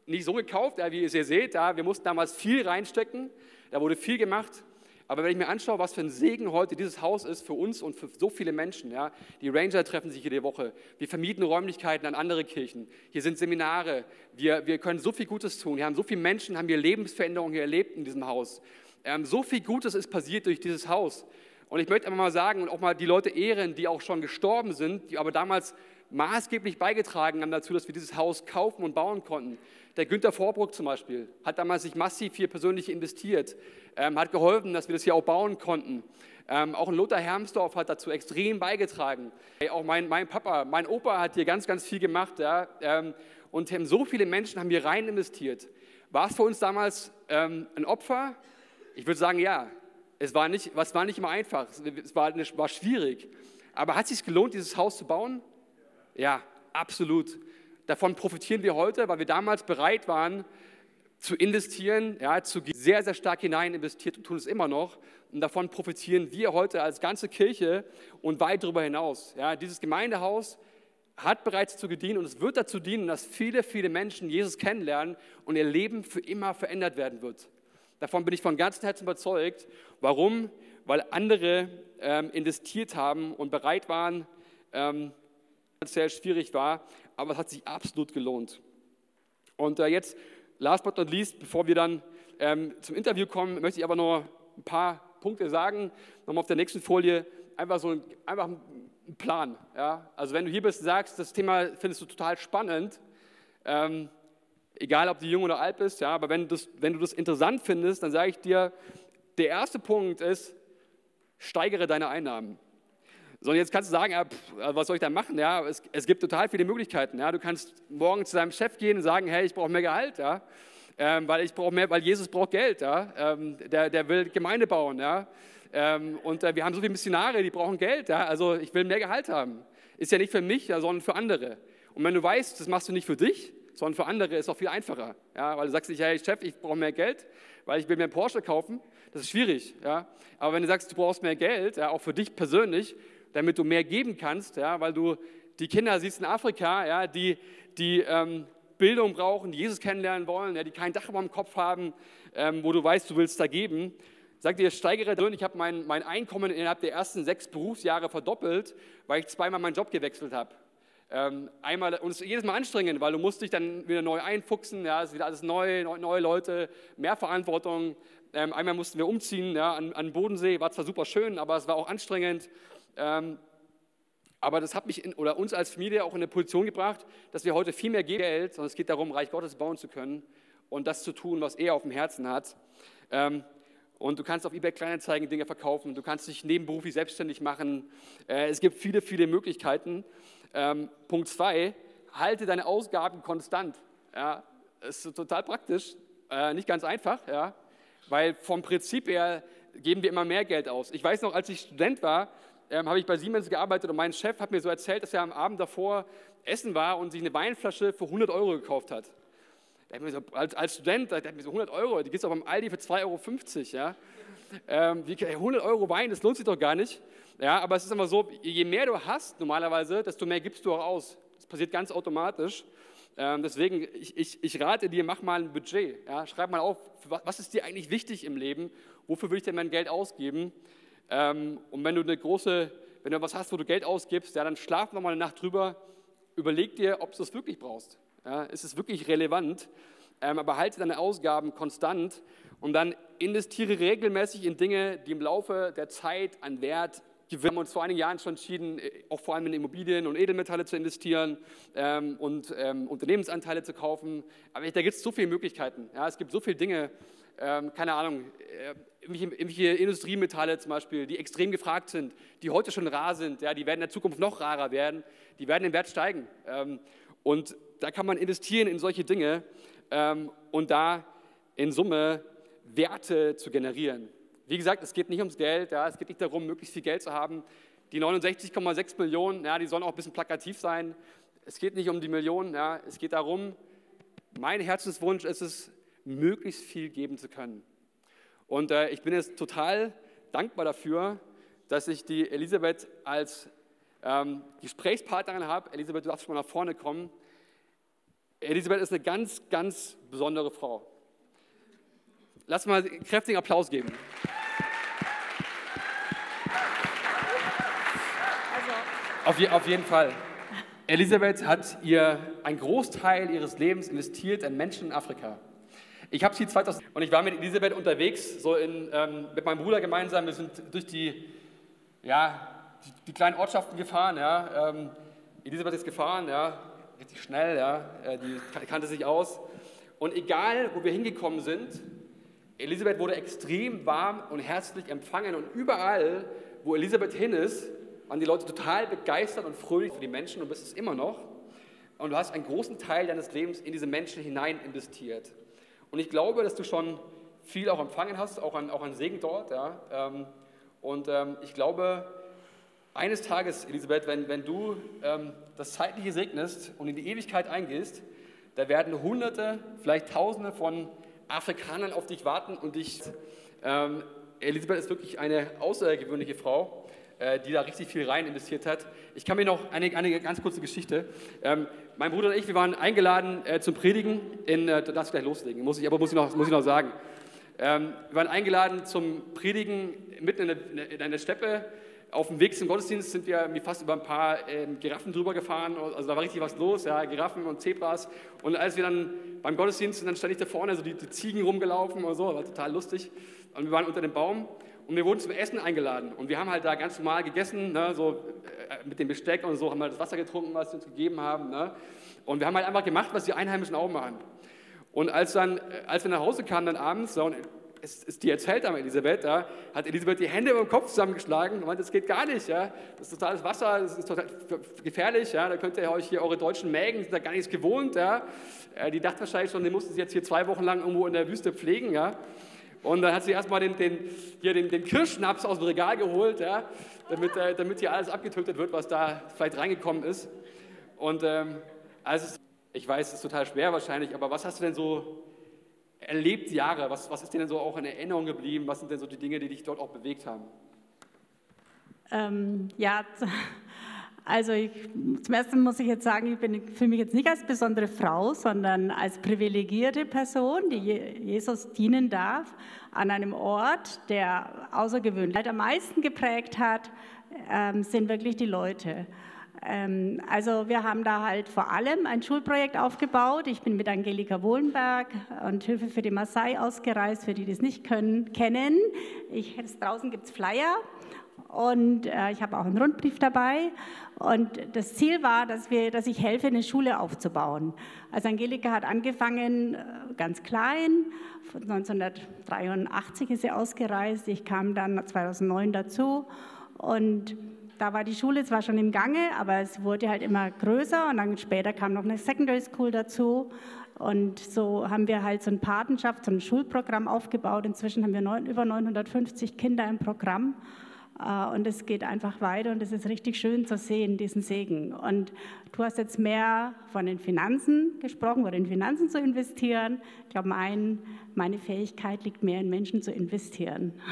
Speaker 1: nicht so gekauft, wie ihr seht, ja, wir mussten damals viel reinstecken, da wurde viel gemacht. Aber wenn ich mir anschaue, was für ein Segen heute dieses Haus ist für uns und für so viele Menschen, ja, die Ranger treffen sich jede Woche, wir vermieten Räumlichkeiten an andere Kirchen, hier sind Seminare, wir, wir können so viel Gutes tun, hier haben so viele Menschen, haben hier Lebensveränderungen erlebt in diesem Haus. Ähm, so viel Gutes ist passiert durch dieses Haus. Und ich möchte einfach mal sagen und auch mal die Leute ehren, die auch schon gestorben sind, die aber damals maßgeblich beigetragen haben dazu, dass wir dieses Haus kaufen und bauen konnten. Der Günther Vorbruck zum Beispiel hat damals sich massiv hier persönlich investiert, ähm, hat geholfen, dass wir das hier auch bauen konnten. Ähm, auch ein Lothar Hermsdorf hat dazu extrem beigetragen. Hey, auch mein, mein, Papa, mein Opa hat hier ganz, ganz viel gemacht. Ja, ähm, und so viele Menschen haben hier rein investiert. War es für uns damals ähm, ein Opfer? Ich würde sagen, ja. Es war nicht, es war nicht immer einfach, es war, war schwierig. Aber hat es sich gelohnt, dieses Haus zu bauen? Ja, absolut. Davon profitieren wir heute, weil wir damals bereit waren zu investieren, ja, zu sehr, sehr stark hinein investiert und tun es immer noch. Und davon profitieren wir heute als ganze Kirche und weit darüber hinaus. Ja, dieses Gemeindehaus hat bereits dazu gedient und es wird dazu dienen, dass viele, viele Menschen Jesus kennenlernen und ihr Leben für immer verändert werden wird. Davon bin ich von ganzem Herzen überzeugt. Warum? Weil andere ähm, investiert haben und bereit waren, ähm, sehr schwierig war, aber es hat sich absolut gelohnt. Und äh, jetzt, last but not least, bevor wir dann ähm, zum Interview kommen, möchte ich aber noch ein paar Punkte sagen. Nochmal auf der nächsten Folie, einfach so ein, einfach ein Plan. Ja? Also wenn du hier bist und sagst, das Thema findest du total spannend, ähm, egal ob du jung oder alt bist, ja, aber wenn, das, wenn du das interessant findest, dann sage ich dir, der erste Punkt ist, steigere deine Einnahmen. So, jetzt kannst du sagen, ja, pff, was soll ich da machen? Ja, es, es, gibt total viele Möglichkeiten. Ja. Du kannst morgen zu deinem Chef gehen und sagen, hey, ich brauche mehr Gehalt, ja, ähm, weil ich brauche mehr, weil Jesus braucht Geld, ja, ähm, der, der will Gemeinde bauen, ja, ähm, und äh, wir haben so viele Missionare, die brauchen Geld, ja, also ich will mehr Gehalt haben. Ist ja nicht für mich, sondern für andere. Und wenn du weißt, das machst du nicht für dich, sondern für andere ist es auch viel einfacher, ja, weil du sagst nicht, hey Chef, ich brauche mehr Geld, weil ich will mir einen Porsche kaufen, das ist schwierig, ja. Aber wenn du sagst, du brauchst mehr Geld, ja, auch für dich persönlich, damit du mehr geben kannst, ja, weil du die Kinder siehst in Afrika, ja, die, die, ähm, Bildung brauchen, die Jesus kennenlernen wollen, ja, die kein Dach über dem Kopf haben, ähm, wo du weißt, du willst da geben. Sagt dir, steigere drin, ich habe mein, mein Einkommen innerhalb der ersten sechs Berufsjahre verdoppelt, weil ich zweimal meinen Job gewechselt habe. Ähm, einmal, ist jedes Mal anstrengend, weil du musst dich dann wieder neu einfuchsen, ja, es ist wieder alles neu, neu neue Leute, mehr Verantwortung. Ähm, einmal mussten wir umziehen ja, an, an Bodensee, war zwar super schön, aber es war auch anstrengend. Ähm, aber das hat mich in, oder uns als Familie auch in eine Position gebracht, dass wir heute viel mehr Geld, sondern es geht darum, Reich Gottes bauen zu können und das zu tun, was er auf dem Herzen hat. Ähm, und du kannst auf eBay Kleinanzeigen Dinge verkaufen, du kannst dich nebenberuflich selbstständig machen. Äh, es gibt viele, viele Möglichkeiten. Ähm, Punkt zwei, halte deine Ausgaben konstant. Ja, ist total praktisch, äh, nicht ganz einfach, ja, weil vom Prinzip her geben wir immer mehr Geld aus. Ich weiß noch, als ich Student war, ähm, habe ich bei Siemens gearbeitet und mein Chef hat mir so erzählt, dass er am Abend davor essen war und sich eine Weinflasche für 100 Euro gekauft hat. So, als, als, Student, der hat mir so 100 Euro, die gibt es auch beim Aldi für 2,50 Euro. Ja? Ähm, 100 Euro Wein, das lohnt sich doch gar nicht. Ja, aber es ist immer so, je mehr du hast normalerweise, desto mehr gibst du auch aus. Das passiert ganz automatisch. Ähm, deswegen, ich, ich, ich, rate dir, mach mal ein Budget. Ja? Schreib mal auf, was ist dir eigentlich wichtig im Leben? Wofür will ich denn mein Geld ausgeben? Ähm, und wenn du eine große, wenn du was hast, wo du Geld ausgibst, ja, dann schlaf noch mal eine Nacht drüber, überleg dir, ob du es wirklich brauchst. Ja, ist es wirklich relevant? Ähm, aber halte deine Ausgaben konstant und dann investiere regelmäßig in Dinge, die im Laufe der Zeit an Wert. Wir haben uns vor einigen Jahren schon entschieden, äh, auch vor allem in Immobilien und Edelmetalle zu investieren ähm, und ähm, Unternehmensanteile zu kaufen. Aber da gibt es so viele Möglichkeiten. Ja, es gibt so viele Dinge, ähm, keine Ahnung, äh, irgendwelche Industriemetalle zum Beispiel, die extrem gefragt sind, die heute schon rar sind, ja, die werden in der Zukunft noch rarer werden, die werden im Wert steigen. Ähm, und da kann man investieren in solche Dinge ähm, und da in Summe Werte zu generieren. Wie gesagt, es geht nicht ums Geld, ja, es geht nicht darum, möglichst viel Geld zu haben. Die 69,6 Millionen, ja, die sollen auch ein bisschen plakativ sein. Es geht nicht um die Millionen, ja, es geht darum, mein Herzenswunsch ist es, möglichst viel geben zu können. Und äh, ich bin jetzt total dankbar dafür, dass ich die Elisabeth als ähm, Gesprächspartnerin habe. Elisabeth, du darfst schon mal nach vorne kommen. Elisabeth ist eine ganz, ganz besondere Frau. Lass mal einen kräftigen Applaus geben. Auf, auf jeden Fall. Elisabeth hat ihr einen Großteil ihres Lebens investiert in Menschen in Afrika. Ich habe sie 2000 und ich war mit Elisabeth unterwegs, so in, ähm, mit meinem Bruder gemeinsam. Wir sind durch die, ja, die, die kleinen Ortschaften gefahren. Ja. Ähm, Elisabeth ist gefahren, ja, richtig schnell, ja, äh, die kannte sich aus. Und egal, wo wir hingekommen sind, Elisabeth wurde extrem warm und herzlich empfangen. Und überall, wo Elisabeth hin ist, waren die Leute total begeistert und fröhlich für die Menschen und bist es immer noch. Und du hast einen großen Teil deines Lebens in diese Menschen hinein investiert. Und ich glaube, dass du schon viel auch empfangen hast, auch an, auch an Segen dort. Ja. Ähm, und ähm, ich glaube, eines Tages, Elisabeth, wenn, wenn du ähm, das Zeitliche segnest und in die Ewigkeit eingehst, da werden Hunderte, vielleicht Tausende von Afrikanern auf dich warten und dich. Elisabeth ist wirklich eine außergewöhnliche Frau, die da richtig viel rein investiert hat. Ich kann mir noch eine, eine ganz kurze Geschichte. Ähm, mein Bruder und ich, wir waren eingeladen äh, zum Predigen. In, äh, da darfst gleich loslegen, muss ich, aber muss ich noch, muss ich noch sagen. Ähm, wir waren eingeladen zum Predigen mitten in der, in der Steppe auf dem Weg zum Gottesdienst sind wir fast über ein paar äh, Giraffen drüber gefahren. Also da war richtig was los, ja, Giraffen und Zebras. Und als wir dann beim Gottesdienst sind, dann stand ich da vorne, so die, die Ziegen rumgelaufen und so, war total lustig. Und wir waren unter dem Baum und wir wurden zum Essen eingeladen. Und wir haben halt da ganz normal gegessen, ne, so äh, mit dem Besteck und so, haben halt das Wasser getrunken, was sie uns gegeben haben. Ne. Und wir haben halt einfach gemacht, was die Einheimischen auch machen. Und als, dann, äh, als wir nach Hause kamen dann abends, so, und es ist die erzählt haben, Elisabeth, ja, hat Elisabeth die Hände über den Kopf zusammengeschlagen und meinte, das geht gar nicht, ja, das ist totales Wasser, das ist total gefährlich, ja, da könnt ihr euch hier, eure deutschen Mägen sind da gar nichts gewohnt, ja, äh, die dachten wahrscheinlich schon, die mussten sie jetzt hier zwei Wochen lang irgendwo in der Wüste pflegen, ja, und dann hat sie erstmal den, den, hier den, den Kirschschnaps aus dem Regal geholt, ja, damit, äh, damit hier alles abgetötet wird, was da vielleicht reingekommen ist. Und ähm, also ich weiß, es ist total schwer wahrscheinlich, aber was hast du denn so erlebt Jahre? Was, was ist dir denn so auch in Erinnerung geblieben? Was sind denn so die Dinge, die dich dort auch bewegt haben?
Speaker 2: Ähm, ja, Also ich, zum ersten muss ich jetzt sagen, ich fühle mich jetzt nicht als besondere Frau, sondern als privilegierte Person, die Jesus dienen darf an einem Ort, der außergewöhnlich am meisten geprägt hat, ähm, sind wirklich die Leute. Ähm, also wir haben da halt vor allem ein Schulprojekt aufgebaut. Ich bin mit Angelika Wohlenberg und Hilfe für die Maasai ausgereist, für die, es nicht können, kennen. Ich, draußen gibt es Flyer und äh, ich habe auch einen Rundbrief dabei. Und das Ziel war, dass, wir, dass ich helfe, eine Schule aufzubauen. Also Angelika hat angefangen äh, ganz klein. 1983 ist sie ausgereist. Ich kam dann 2009 dazu. Und da war die Schule zwar schon im Gange, aber es wurde halt immer größer. Und dann später kam noch eine Secondary School dazu. Und so haben wir halt so ein Patenschaft, so ein Schulprogramm aufgebaut. Inzwischen haben wir neun, über 950 Kinder im Programm. Äh, und es geht einfach weiter und es ist richtig schön zu sehen, diesen Segen. Und du hast jetzt mehr von den Finanzen gesprochen oder in Finanzen zu investieren. Ich glaube, mein, meine Fähigkeit liegt mehr in Menschen zu investieren.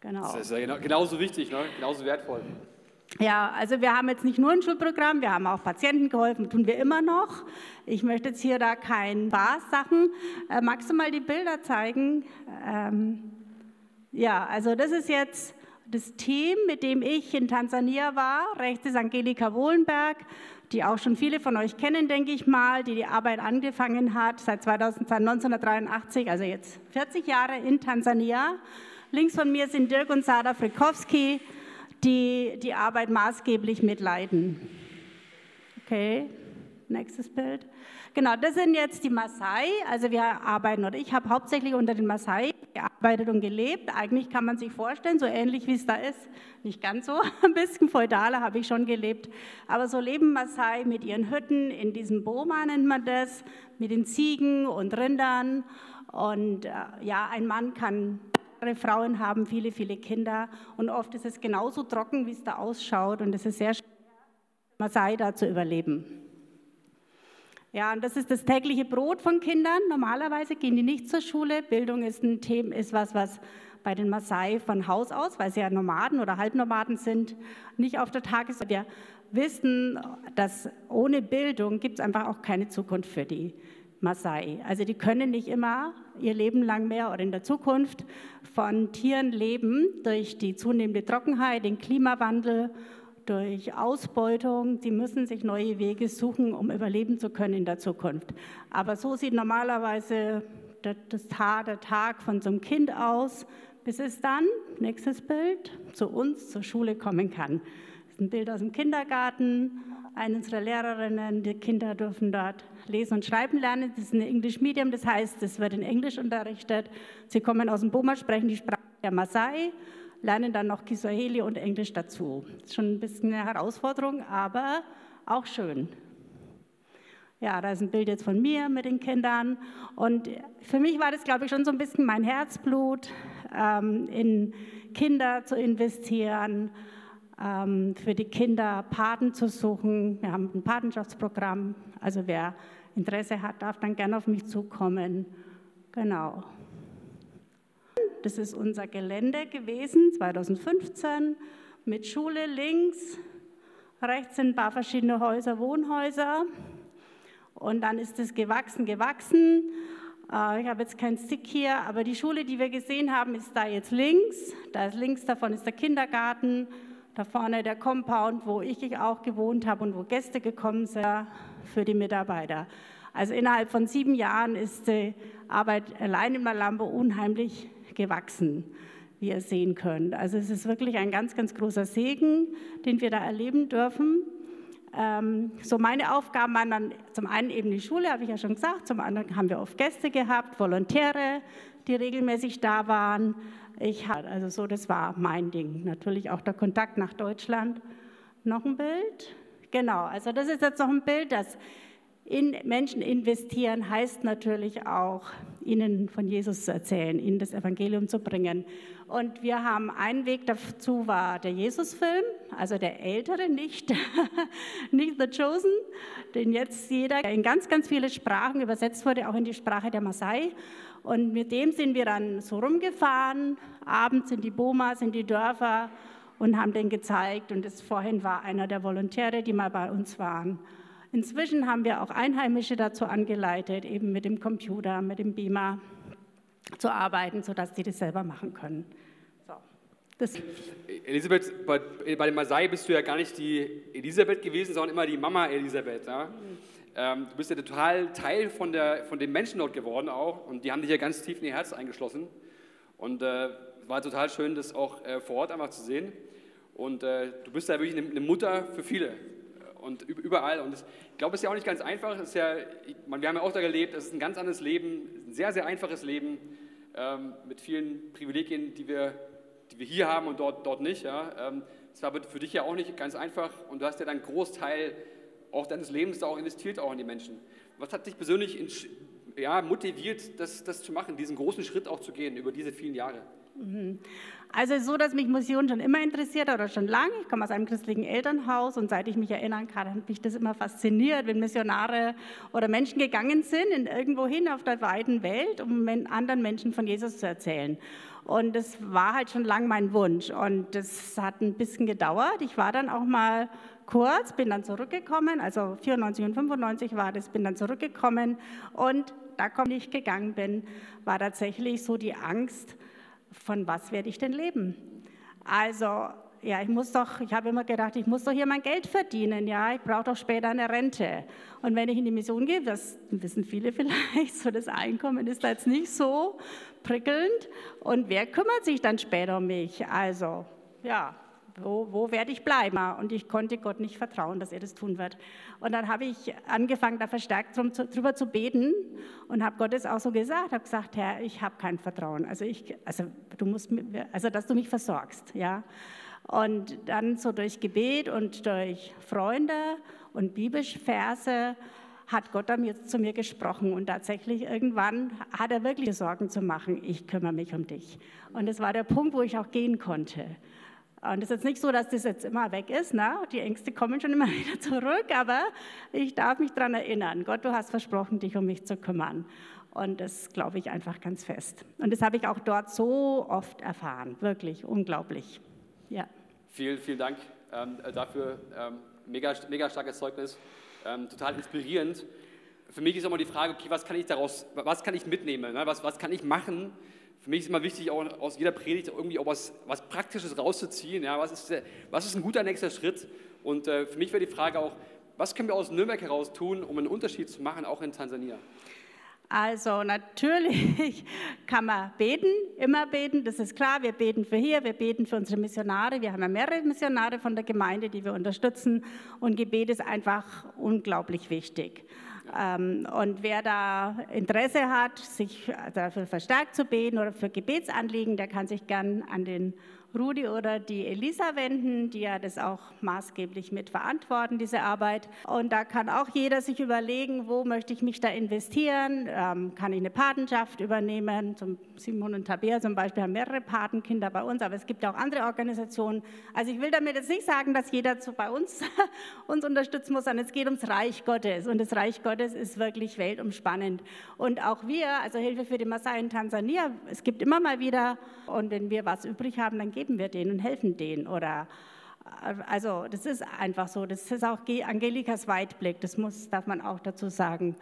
Speaker 1: Genau. Das ist ja genau, genauso wichtig, ne? genauso wertvoll.
Speaker 2: Ja, also wir haben jetzt nicht nur ein Schulprogramm, wir haben auch Patienten geholfen, tun wir immer noch. Ich möchte jetzt hier da kein Spaß-Sachen. Äh, magst du mal die Bilder zeigen? Ähm, ja, also das ist jetzt das Team, mit dem ich in Tansania war. Rechts ist Angelika Wohlenberg, die auch schon viele von euch kennen, denke ich mal, die die Arbeit angefangen hat seit 2000, 1983, also jetzt 40 Jahre in Tansania. Links von mir sind Dirk und Sada Frikowski, die die Arbeit maßgeblich mitleiten. Okay, nächstes Bild. Genau, das sind jetzt die Maasai. Also wir arbeiten, oder ich habe hauptsächlich unter den Maasai gearbeitet und gelebt. Eigentlich kann man sich vorstellen, so ähnlich wie es da ist. Nicht ganz so, ein bisschen feudaler habe ich schon gelebt. Aber so leben Maasai mit ihren Hütten, in diesem Boma nennt man das, mit den Ziegen und Rindern. Und äh, ja, ein Mann kann Frauen haben viele, viele Kinder und oft ist es genauso trocken, wie es da ausschaut und es ist sehr schwer, Maasai da zu überleben. Ja, und das ist das tägliche Brot von Kindern. Normalerweise gehen die nicht zur Schule. Bildung ist ein Thema, ist was, was bei den Maasai von Haus aus, weil sie ja Nomaden oder Halbnomaden sind, nicht auf der Tagesordnung. Wir wissen, dass ohne Bildung gibt es einfach auch keine Zukunft für die Maasai. Also die können nicht immer ihr Leben lang mehr oder in der Zukunft von Tieren leben durch die zunehmende Trockenheit, den Klimawandel durch Ausbeutung, die müssen sich neue Wege suchen, um überleben zu können in der Zukunft. Aber so sieht normalerweise das Tag, der Tag von so einem Kind aus, bis es dann, nächstes Bild, zu uns, zur Schule kommen kann. Das ist ein Bild aus dem Kindergarten. Eine unserer Lehrerinnen, die Kinder dürfen dort lesen und schreiben lernen. Das ist ein English Medium, das heißt, es wird in Englisch unterrichtet. Sie kommen aus dem Boma, sprechen die Sprache der Maasai lernen dann noch Kiswahili und Englisch dazu. Ist schon ein bisschen eine Herausforderung, aber auch schön. Ja, da ist ein Bild jetzt von mir mit den Kindern. Und für mich war das, glaube ich, schon so ein bisschen mein Herzblut, ähm, in Kinder zu investieren, ähm, für die Kinder Paten zu suchen. Wir haben ein Patenschaftsprogramm. Also wer Interesse hat, darf dann gerne auf mich zukommen. Genau. Das ist unser Gelände gewesen, 2015, mit Schule links. Rechts sind ein paar verschiedene Häuser, Wohnhäuser. Und dann ist es gewachsen, gewachsen. Äh, ich habe jetzt keinen Stick hier, aber die Schule, die wir gesehen haben, ist da jetzt links. Da ist links davon ist der Kindergarten, da vorne der Compound, wo ich auch gewohnt habe und wo Gäste gekommen sind für die Mitarbeiter. Also innerhalb von sieben Jahren ist die Arbeit allein in Malambo unheimlich gewachsen, wie ihr sehen könnt. Also es ist wirklich ein ganz, ganz großer Segen, den wir da erleben dürfen. Ähm, so meine Aufgaben waren dann zum einen eben die Schule, habe ich ja schon gesagt, zum anderen haben wir oft Gäste gehabt, Volontäre, die regelmäßig da waren. Ich also so, das war mein Ding. Natürlich auch der Kontakt nach Deutschland. Noch ein Bild? Genau, also das ist jetzt noch ein Bild, das in Menschen investieren heißt natürlich auch, ihnen von Jesus zu erzählen, ihnen das Evangelium zu bringen. Und wir haben einen Weg dazu, war der Jesus-Film, also der ältere, nicht, nicht The Chosen, den jetzt jeder in ganz, ganz viele Sprachen übersetzt wurde, auch in die Sprache der Maasai. Und mit dem sind wir dann so rumgefahren, abends in die Bomas, in die Dörfer und haben den gezeigt. Und das vorhin war einer der Volontäre, die mal bei uns waren. Inzwischen haben wir auch Einheimische dazu angeleitet, eben mit dem Computer, mit dem Beamer zu arbeiten, sodass die das selber machen können. So.
Speaker 1: Das Elisabeth, bei, bei dem Masai bist du ja gar nicht die Elisabeth gewesen, sondern immer die Mama Elisabeth. Ja? Mhm. Ähm, du bist ja total Teil von, der, von den Menschen dort geworden auch und die haben dich ja ganz tief in ihr Herz eingeschlossen. Und äh, war total schön, das auch äh, vor Ort einfach zu sehen. Und äh, du bist ja wirklich eine, eine, Mutter für viele und überall. Und ich glaube, es ist ja auch nicht ganz einfach. Es ist ja, wir haben ja auch da gelebt, es ist ein ganz anderes Leben, ein sehr, sehr einfaches Leben ähm, mit vielen Privilegien, die wir, die wir hier haben und dort, dort nicht. Ja. Ähm, es war für dich ja auch nicht ganz einfach und du hast ja dann einen Großteil auch deines Lebens da auch investiert, auch in die Menschen. Was hat dich persönlich in, ja, motiviert, das, das zu machen, diesen großen Schritt auch zu gehen über diese vielen Jahre?
Speaker 2: Mhm. Also so, dass mich Mission schon immer interessiert oder schon lange. Ich komme aus einem christlichen Elternhaus und seit ich mich erinnern kann, hat mich das immer fasziniert, wenn Missionare oder Menschen gegangen sind in irgendwo hin auf der weiten Welt, um anderen Menschen von Jesus zu erzählen. Und das war halt schon lang mein Wunsch und das hat ein bisschen gedauert. Ich war dann auch mal kurz, bin dann zurückgekommen, also 94 und 95 war das, bin dann zurückgekommen und da, komm ich gegangen bin, war tatsächlich so die Angst, von was werde ich denn leben? Also ja, ich muss doch, ich habe immer gedacht, ich muss doch hier mein Geld verdienen, ja, ich brauche doch später eine Rente. Und wenn ich in die Mission gehe, das wissen viele vielleicht, so das Einkommen ist da jetzt nicht so prickelnd. Und wer kümmert sich dann später um mich? Also, ja, wo, wo werde ich bleiben? Und ich konnte Gott nicht vertrauen, dass er das tun wird. Und dann habe ich angefangen, da verstärkt drüber zu beten und habe Gott das auch so gesagt, habe gesagt, Herr, ich habe kein Vertrauen. Also, ich, also, du musst, also dass du mich versorgst. Ja? Und dann so durch Gebet und durch Freunde und Bibelverse hat Gott dann zu mir gesprochen und tatsächlich irgendwann hat er wirklich Sorgen zu machen, ich kümmere mich um dich. Und das war der Punkt, wo ich auch gehen konnte. Und es ist jetzt nicht so, dass das jetzt immer weg ist. Ne? Die Ängste kommen schon immer wieder zurück, aber ich darf mich daran erinnern. Gott, du hast versprochen, dich um mich zu kümmern. Und das glaube ich einfach ganz fest. Und das habe ich auch dort so oft erfahren. Wirklich unglaublich. Ja.
Speaker 1: Vielen, vielen Dank ähm, dafür. Ähm, mega, mega starkes Zeugnis. Ähm, total inspirierend. Für mich ist immer die Frage, okay, was kann ich daraus, was kann ich mitnehmen? Ne? Was, was kann ich machen? Für mich ist immer wichtig, auch aus jeder Predigt irgendwie auch was, was Praktisches rauszuziehen. Ja, was, ist, was ist ein guter nächster Schritt? Und äh, für mich wäre die Frage auch, was können wir aus Nürnberg heraus tun, um einen Unterschied zu machen, auch in Tansania?
Speaker 2: Also natürlich kann man beten, immer beten, das ist klar. Wir beten für hier, wir beten für unsere Missionare. Wir haben ja mehrere Missionare von der Gemeinde, die wir unterstützen. Und Gebet ist einfach unglaublich wichtig. Ähm, und wer da Interesse hat, sich dafür verstärkt zu beten oder für Gebetsanliegen, der kann sich gern an den Rudi oder die Elisa wenden, die ja das auch maßgeblich mit verantworten, diese Arbeit. Und da kann auch jeder sich überlegen, wo möchte ich mich da investieren? Ähm, kann ich eine Patenschaft übernehmen? Zum Simon und Tabea zum Beispiel haben mehrere Patenkinder bei uns, aber es gibt auch andere Organisationen. Also ich will damit jetzt nicht sagen, dass jeder zu bei uns uns unterstützen muss, sondern es geht ums Reich Gottes. Und das Reich Gottes ist wirklich weltumspannend. Und auch wir, also Hilfe für die Maasai in Tansania, es gibt immer mal wieder, und wenn wir was übrig haben, dann geben geben wir denen und helfen denen. Oder, also das ist einfach so. Das ist auch Angelikas Weitblick, das muss, darf man auch dazu sagen.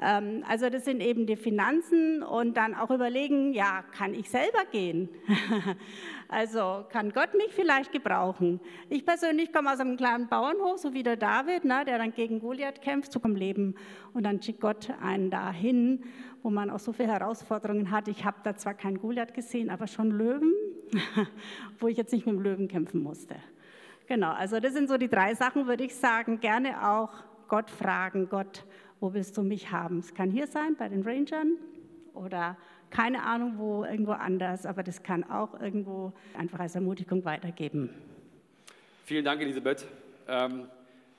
Speaker 2: Ähm, also das sind eben die Finanzen und dann auch überlegen, ja, kann ich selber gehen? also kann Gott mich vielleicht gebrauchen? Ich persönlich komme aus einem kleinen Bauernhof, so wie der David, ne, der dann gegen Goliath kämpft, so vom Leben. Und dann schickt Gott einen dahin, wo man auch so viele Herausforderungen hat. Ich habe da zwar keinen Goliath gesehen, aber schon Löwen wo ich jetzt nicht mit dem Löwen kämpfen musste. Genau, also das sind so die drei Sachen, würde ich sagen. Gerne auch Gott fragen, Gott, wo willst du mich haben? Es kann hier sein, bei den Rangern oder keine Ahnung, wo irgendwo anders, aber das kann auch irgendwo einfach als Ermutigung weitergeben.
Speaker 1: Vielen Dank, Elisabeth. Ähm,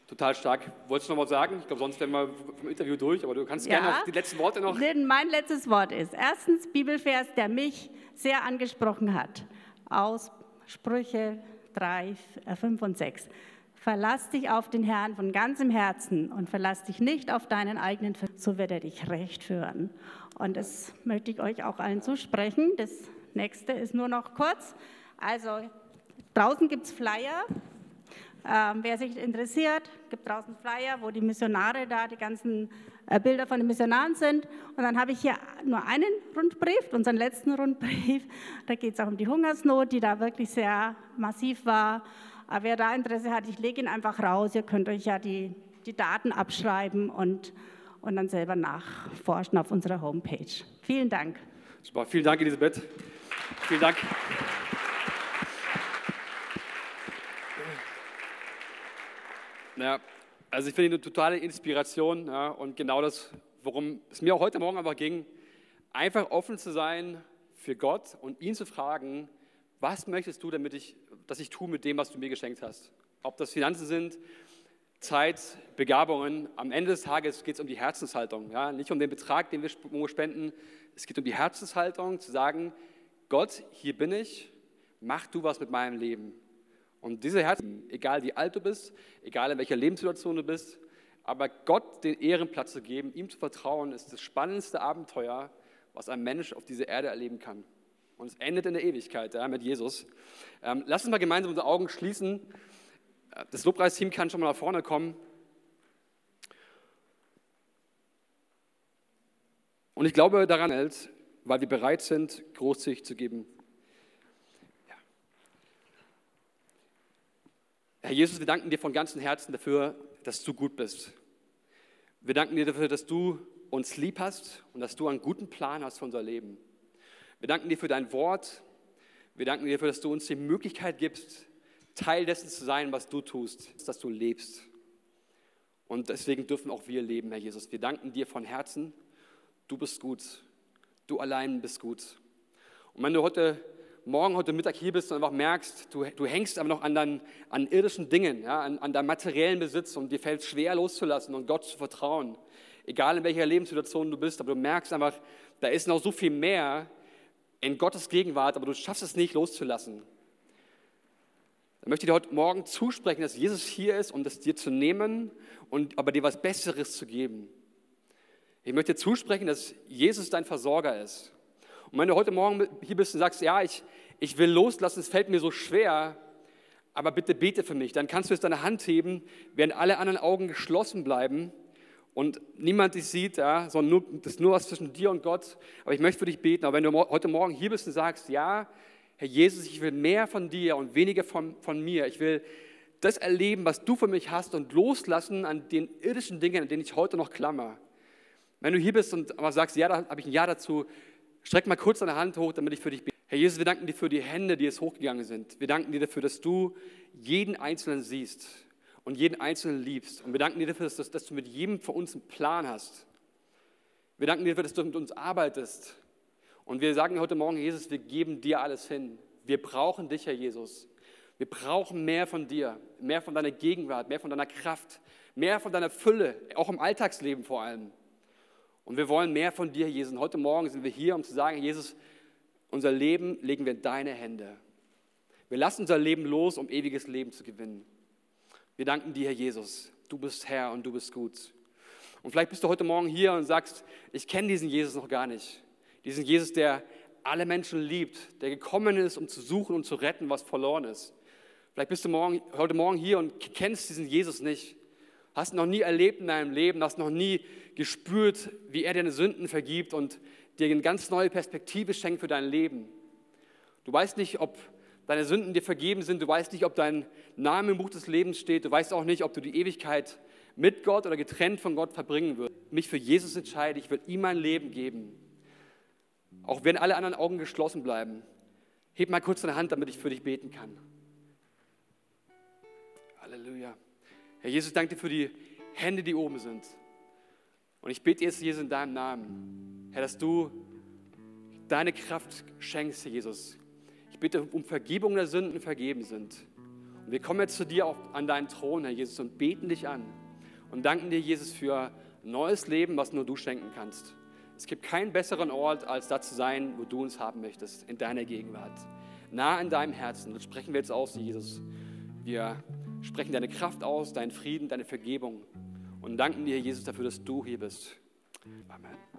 Speaker 1: total stark. Wolltest du noch was sagen? Ich glaube, sonst wären wir vom Interview durch, aber du kannst ja. gerne die letzten Worte noch.
Speaker 2: Mein letztes Wort ist erstens Bibelvers, der mich sehr angesprochen hat aus Sprüche 3, 5 äh, und 6. Verlass dich auf den Herrn von ganzem Herzen und verlass dich nicht auf deinen eigenen, so wird er dich recht führen. Und das möchte ich euch auch allen zusprechen. Das nächste ist nur noch kurz. Also draußen gibt es Flyer. Ähm, wer sich interessiert, gibt draußen Flyer, wo die Missionare da, die ganzen Bilder von den Missionaren sind. Und dann habe ich hier nur einen Rundbrief, unseren letzten Rundbrief. Da geht es auch um die Hungersnot, die da wirklich sehr massiv war. Aber wer da Interesse hat, ich lege ihn einfach raus. Ihr könnt euch ja die, die Daten abschreiben und, und dann selber nachforschen auf unserer Homepage. Vielen Dank.
Speaker 1: Super, vielen Dank, Elisabeth. Vielen Dank. Ja, also ich finde eine totale Inspiration ja, und genau das, worum es mir auch heute Morgen einfach ging, einfach offen zu sein für Gott und ihn zu fragen, was möchtest du, damit ich, dass ich tue mit dem, was du mir geschenkt hast? Ob das Finanzen sind, Zeit, Begabungen. Am Ende des Tages geht es um die Herzenshaltung, ja, nicht um den Betrag, den wir spenden. Es geht um die Herzenshaltung, zu sagen, Gott, hier bin ich, mach du was mit meinem Leben. Und diese Herzen, egal wie alt du bist, egal in welcher Lebenssituation du bist, aber Gott den Ehrenplatz zu geben, ihm zu vertrauen, ist das spannendste Abenteuer, was ein Mensch auf dieser Erde erleben kann. Und es endet in der Ewigkeit ja, mit Jesus. Ähm, lass uns mal gemeinsam unsere Augen schließen. Das Lobpreisteam kann schon mal nach vorne kommen. Und ich glaube daran weil wir bereit sind, großzügig zu geben. Herr Jesus, wir danken dir von ganzem Herzen dafür, dass du gut bist. Wir danken dir dafür, dass du uns lieb hast und dass du einen guten Plan hast für unser Leben. Wir danken dir für dein Wort. Wir danken dir dafür, dass du uns die Möglichkeit gibst, Teil dessen zu sein, was du tust, dass du lebst. Und deswegen dürfen auch wir leben, Herr Jesus. Wir danken dir von Herzen. Du bist gut. Du allein bist gut. Und wenn du heute Morgen, heute Mittag hier bist und einfach merkst, du, du hängst aber noch an, dein, an irdischen Dingen, ja, an, an deinem materiellen Besitz und dir fällt es schwer loszulassen und Gott zu vertrauen, egal in welcher Lebenssituation du bist, aber du merkst einfach, da ist noch so viel mehr in Gottes Gegenwart, aber du schaffst es nicht loszulassen. Dann möchte ich dir heute Morgen zusprechen, dass Jesus hier ist, um das dir zu nehmen und aber dir was Besseres zu geben. Ich möchte dir zusprechen, dass Jesus dein Versorger ist. Und wenn du heute Morgen hier bist und sagst, ja, ich, ich will loslassen, es fällt mir so schwer, aber bitte bete für mich, dann kannst du jetzt deine Hand heben, während alle anderen Augen geschlossen bleiben und niemand dich sieht, ja, sondern nur, das ist nur was zwischen dir und Gott. Aber ich möchte für dich beten. Aber wenn du heute Morgen hier bist und sagst, ja, Herr Jesus, ich will mehr von dir und weniger von, von mir. Ich will das erleben, was du für mich hast und loslassen an den irdischen Dingen, an denen ich heute noch klammer. Wenn du hier bist und aber sagst, ja, da habe ich ein Ja dazu, Streck mal kurz deine Hand hoch, damit ich für dich bete. Herr Jesus, wir danken dir für die Hände, die jetzt hochgegangen sind. Wir danken dir dafür, dass du jeden Einzelnen siehst und jeden Einzelnen liebst. Und wir danken dir dafür, dass, dass du mit jedem von uns einen Plan hast. Wir danken dir dafür, dass du mit uns arbeitest. Und wir sagen heute Morgen, Jesus, wir geben dir alles hin. Wir brauchen dich, Herr Jesus. Wir brauchen mehr von dir, mehr von deiner Gegenwart, mehr von deiner Kraft, mehr von deiner Fülle, auch im Alltagsleben vor allem. Und wir wollen mehr von dir, Jesus. Und heute Morgen sind wir hier, um zu sagen, Jesus, unser Leben legen wir in deine Hände. Wir lassen unser Leben los, um ewiges Leben zu gewinnen. Wir danken dir, Herr Jesus. Du bist Herr und du bist gut. Und vielleicht bist du heute Morgen hier und sagst, ich kenne diesen Jesus noch gar nicht. Diesen Jesus, der alle Menschen liebt, der gekommen ist, um zu suchen und zu retten, was verloren ist. Vielleicht bist du morgen, heute Morgen hier und kennst diesen Jesus nicht. Hast noch nie erlebt in deinem Leben, hast noch nie gespürt, wie er deine Sünden vergibt und dir eine ganz neue Perspektive schenkt für dein Leben. Du weißt nicht, ob deine Sünden dir vergeben sind, du weißt nicht, ob dein Name im Buch des Lebens steht, du weißt auch nicht, ob du die Ewigkeit mit Gott oder getrennt von Gott verbringen wirst. Mich für Jesus entscheide, ich will ihm mein Leben geben. Auch wenn alle anderen Augen geschlossen bleiben. Heb mal kurz deine Hand, damit ich für dich beten kann. Halleluja. Herr Jesus, danke dir für die Hände, die oben sind. Und ich bete jetzt, Jesus, in deinem Namen, Herr, dass du deine Kraft schenkst, Herr Jesus. Ich bitte um Vergebung der Sünden, vergeben sind. Und wir kommen jetzt zu dir auf, an deinen Thron, Herr Jesus, und beten dich an. Und danken dir, Jesus, für neues Leben, was nur du schenken kannst. Es gibt keinen besseren Ort, als da zu sein, wo du uns haben möchtest, in deiner Gegenwart. Nah in deinem Herzen. Das sprechen wir jetzt aus, Jesus. Wir sprechen deine Kraft aus, deinen Frieden, deine Vergebung und danken dir, Jesus, dafür, dass du hier bist. Amen.